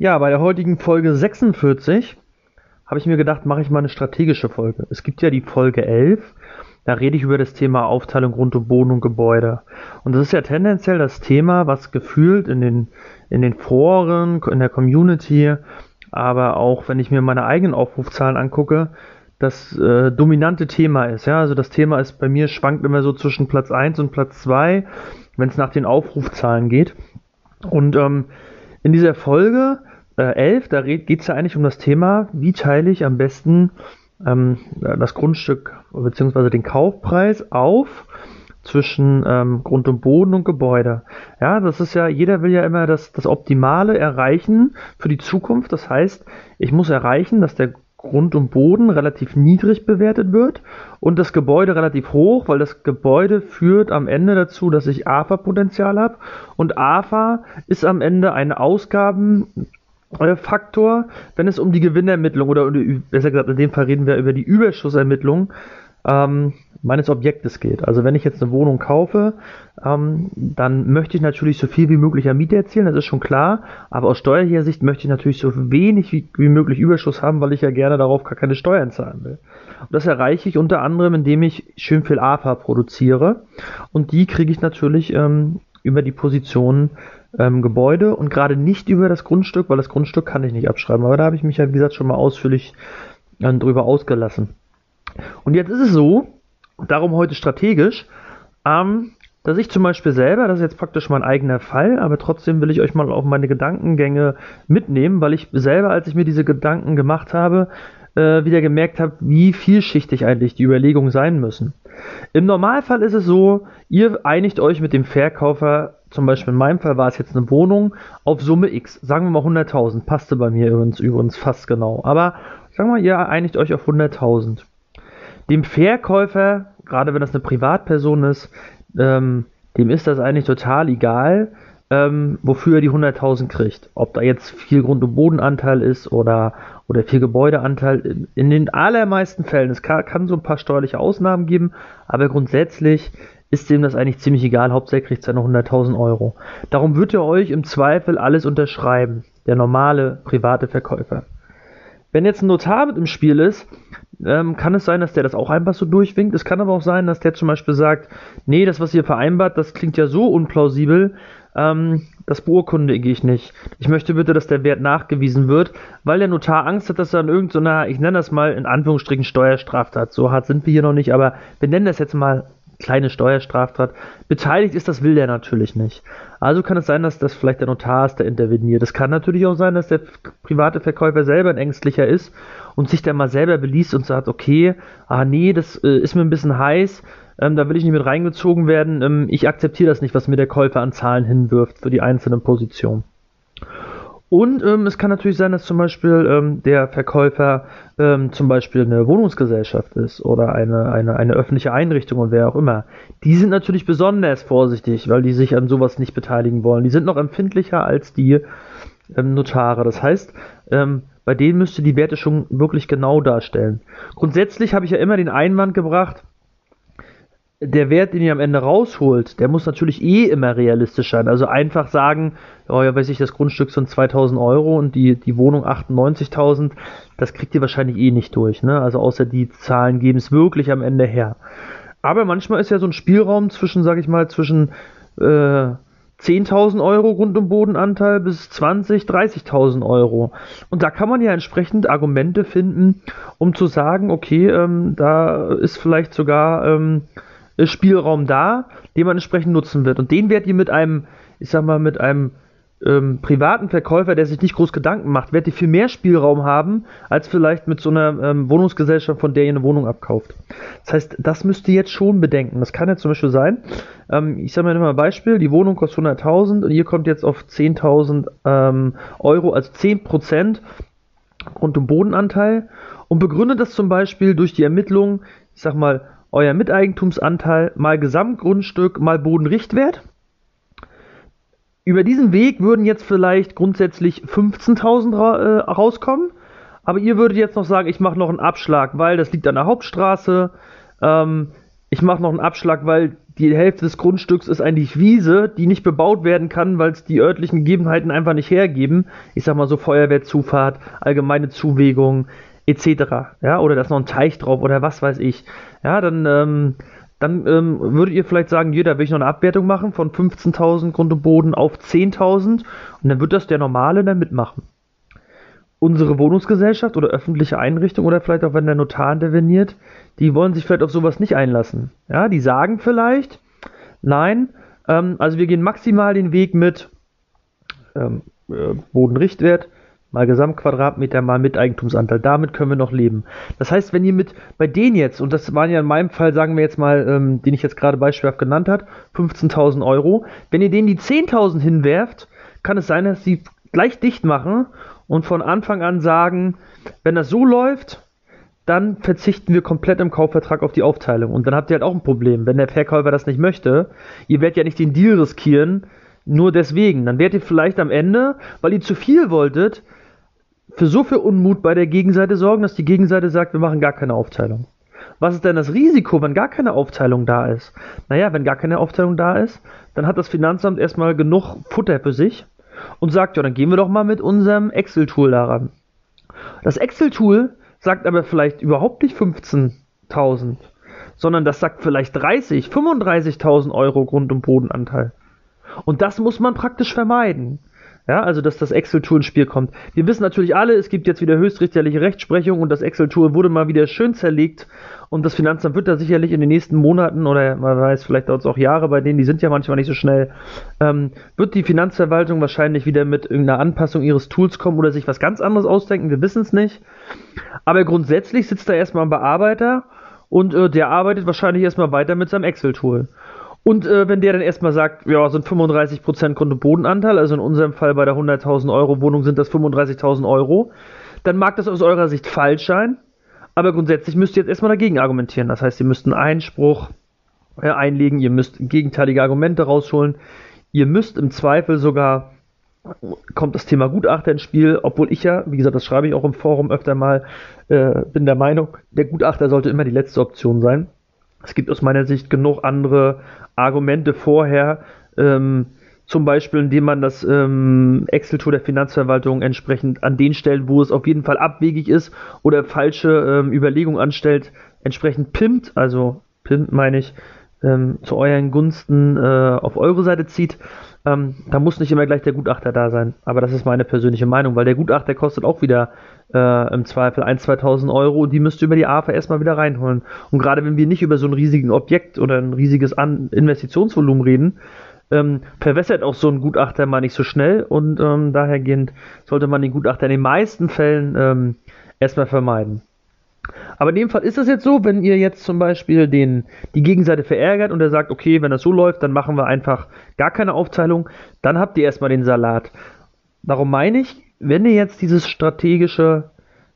Ja, bei der heutigen Folge 46 habe ich mir gedacht, mache ich mal eine strategische Folge. Es gibt ja die Folge 11, da rede ich über das Thema Aufteilung Grund und Boden und Gebäude. Und das ist ja tendenziell das Thema, was gefühlt in den, in den Foren, in der Community, aber auch wenn ich mir meine eigenen Aufrufzahlen angucke, das äh, dominante Thema ist. Ja, also das Thema ist bei mir schwankt immer so zwischen Platz 1 und Platz 2, wenn es nach den Aufrufzahlen geht. Und ähm, in dieser Folge äh, 11, da geht es ja eigentlich um das Thema, wie teile ich am besten ähm, das Grundstück bzw. den Kaufpreis auf zwischen ähm, Grund und Boden und Gebäude. Ja, das ist ja, jeder will ja immer das, das Optimale erreichen für die Zukunft. Das heißt, ich muss erreichen, dass der Grund und Boden relativ niedrig bewertet wird und das Gebäude relativ hoch, weil das Gebäude führt am Ende dazu, dass ich AFA-Potenzial habe. Und AFA ist am Ende ein Ausgabenfaktor, wenn es um die Gewinnermittlung oder besser gesagt, in dem Fall reden wir über die Überschussermittlung ähm, meines Objektes geht. Also wenn ich jetzt eine Wohnung kaufe, ähm, dann möchte ich natürlich so viel wie möglich an Miete erzielen, das ist schon klar. Aber aus steuerlicher Sicht möchte ich natürlich so wenig wie, wie, möglich Überschuss haben, weil ich ja gerne darauf gar keine Steuern zahlen will. Und das erreiche ich unter anderem, indem ich schön viel AFA produziere. Und die kriege ich natürlich ähm, über die Position ähm, Gebäude und gerade nicht über das Grundstück, weil das Grundstück kann ich nicht abschreiben. Aber da habe ich mich ja, wie gesagt, schon mal ausführlich äh, drüber ausgelassen. Und jetzt ist es so, darum heute strategisch, ähm, dass ich zum Beispiel selber, das ist jetzt praktisch mein eigener Fall, aber trotzdem will ich euch mal auf meine Gedankengänge mitnehmen, weil ich selber, als ich mir diese Gedanken gemacht habe, äh, wieder gemerkt habe, wie vielschichtig eigentlich die Überlegungen sein müssen. Im Normalfall ist es so, ihr einigt euch mit dem Verkäufer, zum Beispiel in meinem Fall war es jetzt eine Wohnung, auf Summe X, sagen wir mal 100.000, passte bei mir übrigens, übrigens fast genau, aber sagen wir, ihr einigt euch auf 100.000. Dem Verkäufer, gerade wenn das eine Privatperson ist, ähm, dem ist das eigentlich total egal, ähm, wofür er die 100.000 kriegt. Ob da jetzt viel Grund- und Bodenanteil ist oder, oder viel Gebäudeanteil. In, in den allermeisten Fällen, es kann, kann, so ein paar steuerliche Ausnahmen geben, aber grundsätzlich ist dem das eigentlich ziemlich egal. Hauptsächlich kriegt seine 100.000 Euro. Darum wird er euch im Zweifel alles unterschreiben. Der normale private Verkäufer. Wenn jetzt ein Notar mit im Spiel ist, ähm, kann es sein, dass der das auch einfach so durchwinkt. Es kann aber auch sein, dass der zum Beispiel sagt, nee, das, was ihr vereinbart, das klingt ja so unplausibel, ähm, das beurkundige ich nicht. Ich möchte bitte, dass der Wert nachgewiesen wird, weil der Notar Angst hat, dass er an irgendeiner, ich nenne das mal in Anführungsstrichen Steuerstraftat, so hart sind wir hier noch nicht, aber wir nennen das jetzt mal kleine Steuerstraftat. Beteiligt ist, das will der natürlich nicht. Also kann es sein, dass das vielleicht der Notar ist, der interveniert. Es kann natürlich auch sein, dass der private Verkäufer selber ein ängstlicher ist und sich dann mal selber beliest und sagt, okay, ah nee, das äh, ist mir ein bisschen heiß, ähm, da will ich nicht mit reingezogen werden, ähm, ich akzeptiere das nicht, was mir der Käufer an Zahlen hinwirft für die einzelnen Positionen. Und ähm, es kann natürlich sein, dass zum Beispiel ähm, der Verkäufer ähm, zum Beispiel eine Wohnungsgesellschaft ist oder eine, eine, eine öffentliche Einrichtung und wer auch immer. Die sind natürlich besonders vorsichtig, weil die sich an sowas nicht beteiligen wollen. Die sind noch empfindlicher als die ähm, Notare. Das heißt, ähm, bei denen müsste die Werte schon wirklich genau darstellen. Grundsätzlich habe ich ja immer den Einwand gebracht, der Wert, den ihr am Ende rausholt, der muss natürlich eh immer realistisch sein. Also einfach sagen, oh ja, weiß ich, das Grundstück sind 2000 Euro und die, die Wohnung 98.000, das kriegt ihr wahrscheinlich eh nicht durch. Ne? Also außer die Zahlen geben es wirklich am Ende her. Aber manchmal ist ja so ein Spielraum zwischen, sag ich mal, zwischen äh, 10.000 Euro Grund- und Bodenanteil bis 20, 30.000 Euro. Und da kann man ja entsprechend Argumente finden, um zu sagen, okay, ähm, da ist vielleicht sogar ähm, Spielraum da, den man entsprechend nutzen wird. Und den werdet ihr mit einem, ich sag mal, mit einem ähm, privaten Verkäufer, der sich nicht groß Gedanken macht, werdet ihr viel mehr Spielraum haben, als vielleicht mit so einer ähm, Wohnungsgesellschaft, von der ihr eine Wohnung abkauft. Das heißt, das müsst ihr jetzt schon bedenken. Das kann ja zum Beispiel sein, ähm, ich sage mal ein Beispiel, die Wohnung kostet 100.000 und ihr kommt jetzt auf 10.000 ähm, Euro, also 10% Grund- und Bodenanteil und begründet das zum Beispiel durch die Ermittlung, ich sag mal, euer Miteigentumsanteil mal Gesamtgrundstück mal Bodenrichtwert. Über diesen Weg würden jetzt vielleicht grundsätzlich 15.000 ra äh, rauskommen, aber ihr würdet jetzt noch sagen, ich mache noch einen Abschlag, weil das liegt an der Hauptstraße. Ähm, ich mache noch einen Abschlag, weil die Hälfte des Grundstücks ist eigentlich Wiese, die nicht bebaut werden kann, weil es die örtlichen Gegebenheiten einfach nicht hergeben. Ich sag mal so Feuerwehrzufahrt, allgemeine Zuwägung etc. Ja, oder da ist noch ein Teich drauf oder was weiß ich. Ja, dann, ähm, dann ähm, würdet ihr vielleicht sagen, jeder will ich noch eine Abwertung machen von 15.000 Grund und Boden auf 10.000 und dann wird das der Normale dann mitmachen unsere Wohnungsgesellschaft oder öffentliche Einrichtung oder vielleicht auch wenn der Notar interveniert, die wollen sich vielleicht auf sowas nicht einlassen. Ja, die sagen vielleicht, nein, ähm, also wir gehen maximal den Weg mit ähm, äh, Bodenrichtwert mal Gesamtquadratmeter mal Miteigentumsanteil. Damit können wir noch leben. Das heißt, wenn ihr mit bei denen jetzt, und das waren ja in meinem Fall, sagen wir jetzt mal, ähm, den ich jetzt gerade beispielhaft genannt habe, 15.000 Euro, wenn ihr denen die 10.000 hinwerft, kann es sein, dass sie gleich dicht machen und von Anfang an sagen, wenn das so läuft, dann verzichten wir komplett im Kaufvertrag auf die Aufteilung. Und dann habt ihr halt auch ein Problem, wenn der Verkäufer das nicht möchte. Ihr werdet ja nicht den Deal riskieren, nur deswegen. Dann werdet ihr vielleicht am Ende, weil ihr zu viel wolltet, für so viel Unmut bei der Gegenseite sorgen, dass die Gegenseite sagt, wir machen gar keine Aufteilung. Was ist denn das Risiko, wenn gar keine Aufteilung da ist? Naja, wenn gar keine Aufteilung da ist, dann hat das Finanzamt erstmal genug Futter für sich und sagt, ja, dann gehen wir doch mal mit unserem Excel-Tool daran. Das Excel-Tool sagt aber vielleicht überhaupt nicht 15.000, sondern das sagt vielleicht 30, 35.000 Euro Grund- und Bodenanteil. Und das muss man praktisch vermeiden. Ja, also dass das Excel-Tool ins Spiel kommt. Wir wissen natürlich alle, es gibt jetzt wieder höchstrichterliche Rechtsprechung und das Excel-Tool wurde mal wieder schön zerlegt und das Finanzamt wird da sicherlich in den nächsten Monaten oder man weiß, vielleicht dauert es auch Jahre bei denen, die sind ja manchmal nicht so schnell, ähm, wird die Finanzverwaltung wahrscheinlich wieder mit irgendeiner Anpassung ihres Tools kommen oder sich was ganz anderes ausdenken, wir wissen es nicht. Aber grundsätzlich sitzt da erstmal ein Bearbeiter und äh, der arbeitet wahrscheinlich erstmal weiter mit seinem Excel-Tool. Und äh, wenn der dann erstmal sagt, ja, sind 35% Grund- und Bodenanteil, also in unserem Fall bei der 100.000 Euro Wohnung sind das 35.000 Euro, dann mag das aus eurer Sicht falsch sein, aber grundsätzlich müsst ihr jetzt erstmal dagegen argumentieren. Das heißt, ihr müsst einen Einspruch äh, einlegen, ihr müsst gegenteilige Argumente rausholen, ihr müsst im Zweifel sogar kommt das Thema Gutachter ins Spiel, obwohl ich ja, wie gesagt, das schreibe ich auch im Forum öfter mal, äh, bin der Meinung, der Gutachter sollte immer die letzte Option sein. Es gibt aus meiner Sicht genug andere Argumente vorher, ähm, zum Beispiel indem man das ähm, Excel-Tool der Finanzverwaltung entsprechend an den Stellen, wo es auf jeden Fall abwegig ist oder falsche ähm, Überlegungen anstellt, entsprechend pimmt, also pimmt meine ich, ähm, zu euren Gunsten äh, auf eure Seite zieht. Ähm, da muss nicht immer gleich der Gutachter da sein. Aber das ist meine persönliche Meinung, weil der Gutachter kostet auch wieder äh, im Zweifel 1.000, 2.000 Euro und die müsst ihr über die AFA erstmal wieder reinholen. Und gerade wenn wir nicht über so ein riesiges Objekt oder ein riesiges An Investitionsvolumen reden, ähm, verwässert auch so ein Gutachter mal nicht so schnell und ähm, dahergehend sollte man den Gutachter in den meisten Fällen ähm, erstmal vermeiden. Aber in dem Fall ist es jetzt so, wenn ihr jetzt zum Beispiel den, die Gegenseite verärgert und er sagt, okay, wenn das so läuft, dann machen wir einfach gar keine Aufteilung, dann habt ihr erstmal den Salat. Darum meine ich, wenn ihr jetzt dieses strategische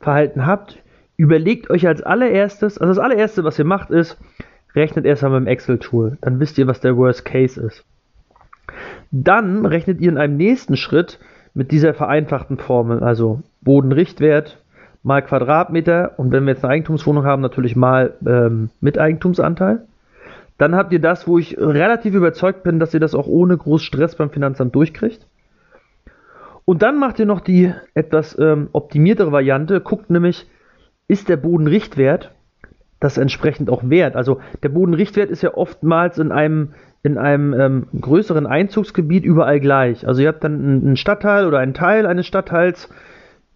Verhalten habt, überlegt euch als allererstes, also das allererste, was ihr macht, ist, rechnet erstmal mit dem Excel-Tool. Dann wisst ihr, was der Worst Case ist. Dann rechnet ihr in einem nächsten Schritt mit dieser vereinfachten Formel, also Bodenrichtwert mal Quadratmeter und wenn wir jetzt eine Eigentumswohnung haben, natürlich mal ähm, mit Eigentumsanteil. Dann habt ihr das, wo ich relativ überzeugt bin, dass ihr das auch ohne groß Stress beim Finanzamt durchkriegt. Und dann macht ihr noch die etwas ähm, optimiertere Variante, guckt nämlich, ist der Bodenrichtwert das entsprechend auch wert? Also der Bodenrichtwert ist ja oftmals in einem in einem ähm, größeren Einzugsgebiet überall gleich. Also ihr habt dann einen Stadtteil oder einen Teil eines Stadtteils,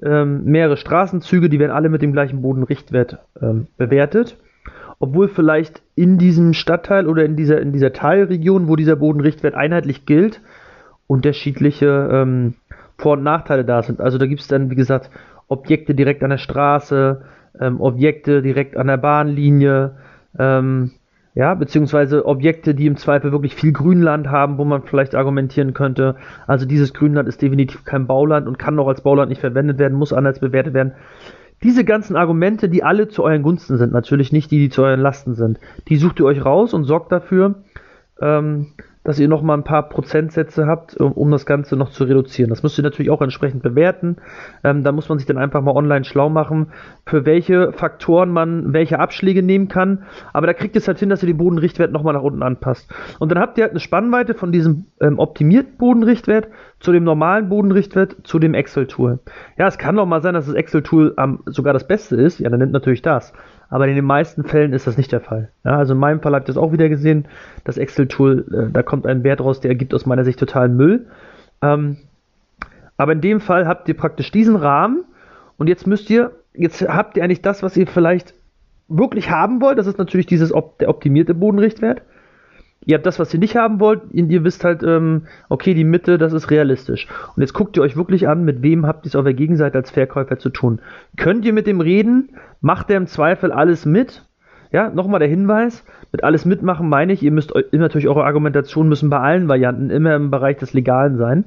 ähm, mehrere Straßenzüge, die werden alle mit dem gleichen Bodenrichtwert ähm, bewertet. Obwohl vielleicht in diesem Stadtteil oder in dieser, in dieser Teilregion, wo dieser Bodenrichtwert einheitlich gilt, unterschiedliche ähm, Vor- und Nachteile da sind. Also da gibt es dann, wie gesagt, Objekte direkt an der Straße, ähm, Objekte direkt an der Bahnlinie, ähm, ja, beziehungsweise Objekte, die im Zweifel wirklich viel Grünland haben, wo man vielleicht argumentieren könnte, also dieses Grünland ist definitiv kein Bauland und kann auch als Bauland nicht verwendet werden, muss anders bewertet werden. Diese ganzen Argumente, die alle zu euren Gunsten sind, natürlich nicht die, die zu euren Lasten sind, die sucht ihr euch raus und sorgt dafür, ähm, dass ihr noch mal ein paar Prozentsätze habt, um, um das Ganze noch zu reduzieren. Das müsst ihr natürlich auch entsprechend bewerten. Ähm, da muss man sich dann einfach mal online schlau machen, für welche Faktoren man welche Abschläge nehmen kann. Aber da kriegt ihr es halt hin, dass ihr den Bodenrichtwert noch mal nach unten anpasst. Und dann habt ihr halt eine Spannweite von diesem ähm, optimierten Bodenrichtwert zu dem normalen Bodenrichtwert zu dem Excel-Tool. Ja, es kann doch mal sein, dass das Excel-Tool ähm, sogar das Beste ist. Ja, dann nimmt natürlich das. Aber in den meisten Fällen ist das nicht der Fall. Ja, also in meinem Fall habt ihr das auch wieder gesehen. Das Excel-Tool, äh, da kommt ein Wert raus, der ergibt aus meiner Sicht totalen Müll. Ähm, aber in dem Fall habt ihr praktisch diesen Rahmen und jetzt müsst ihr, jetzt habt ihr eigentlich das, was ihr vielleicht wirklich haben wollt. Das ist natürlich dieses der optimierte Bodenrichtwert ihr habt das, was ihr nicht haben wollt, und ihr wisst halt, ähm, okay, die Mitte, das ist realistisch. Und jetzt guckt ihr euch wirklich an, mit wem habt ihr es auf der Gegenseite als Verkäufer zu tun. Könnt ihr mit dem reden? Macht der im Zweifel alles mit? Ja, nochmal der Hinweis, mit alles mitmachen meine ich, ihr müsst natürlich eure Argumentation müssen bei allen Varianten immer im Bereich des Legalen sein.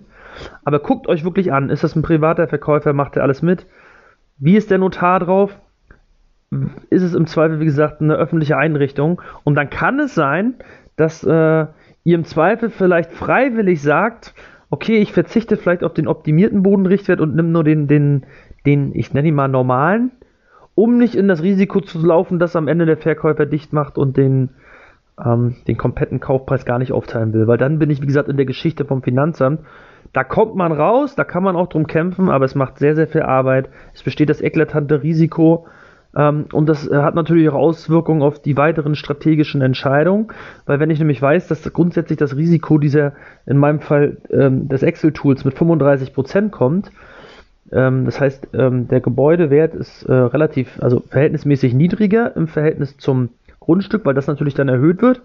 Aber guckt euch wirklich an, ist das ein privater Verkäufer, macht er alles mit? Wie ist der Notar drauf? Ist es im Zweifel, wie gesagt, eine öffentliche Einrichtung? Und dann kann es sein, dass äh, ihr im Zweifel vielleicht freiwillig sagt, okay, ich verzichte vielleicht auf den optimierten Bodenrichtwert und nimm nur den, den, den, ich nenne ihn mal normalen, um nicht in das Risiko zu laufen, dass am Ende der Verkäufer dicht macht und den, ähm, den kompletten Kaufpreis gar nicht aufteilen will. Weil dann bin ich, wie gesagt, in der Geschichte vom Finanzamt. Da kommt man raus, da kann man auch drum kämpfen, aber es macht sehr, sehr viel Arbeit. Es besteht das eklatante Risiko, und das äh, hat natürlich auch Auswirkungen auf die weiteren strategischen Entscheidungen, weil wenn ich nämlich weiß, dass grundsätzlich das Risiko dieser, in meinem Fall ähm, des Excel-Tools mit 35% kommt, ähm, das heißt, ähm, der Gebäudewert ist äh, relativ, also verhältnismäßig niedriger im Verhältnis zum Grundstück, weil das natürlich dann erhöht wird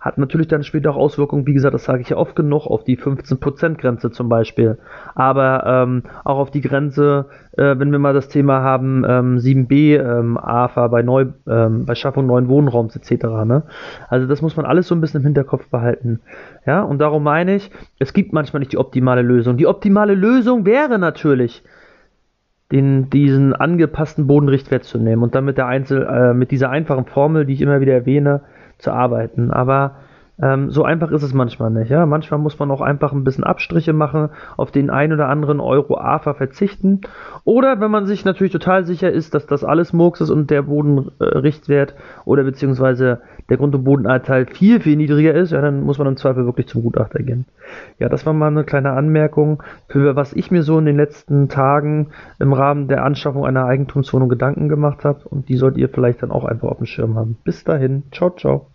hat natürlich dann später auch Auswirkungen, wie gesagt, das sage ich ja oft genug, auf die 15%-Grenze zum Beispiel. Aber ähm, auch auf die Grenze, äh, wenn wir mal das Thema haben, ähm, 7b, ähm, AFA bei, Neu, ähm, bei Schaffung neuen Wohnraums etc. Ne? Also das muss man alles so ein bisschen im Hinterkopf behalten. Ja, und darum meine ich, es gibt manchmal nicht die optimale Lösung. Die optimale Lösung wäre natürlich, den, diesen angepassten Bodenrichtwert zu nehmen und dann mit der Einzel, äh, mit dieser einfachen Formel, die ich immer wieder erwähne, zu arbeiten. Aber ähm, so einfach ist es manchmal nicht. Ja? Manchmal muss man auch einfach ein bisschen Abstriche machen, auf den ein oder anderen Euro AFA verzichten. Oder wenn man sich natürlich total sicher ist, dass das alles Murks ist und der Bodenrichtwert äh, oder beziehungsweise der Grund- und Bodenanteil viel, viel niedriger ist, ja, dann muss man im Zweifel wirklich zum Gutachter gehen. Ja, das war mal eine kleine Anmerkung, für was ich mir so in den letzten Tagen im Rahmen der Anschaffung einer Eigentumswohnung Gedanken gemacht habe. Und die sollt ihr vielleicht dann auch einfach auf dem Schirm haben. Bis dahin. Ciao, ciao.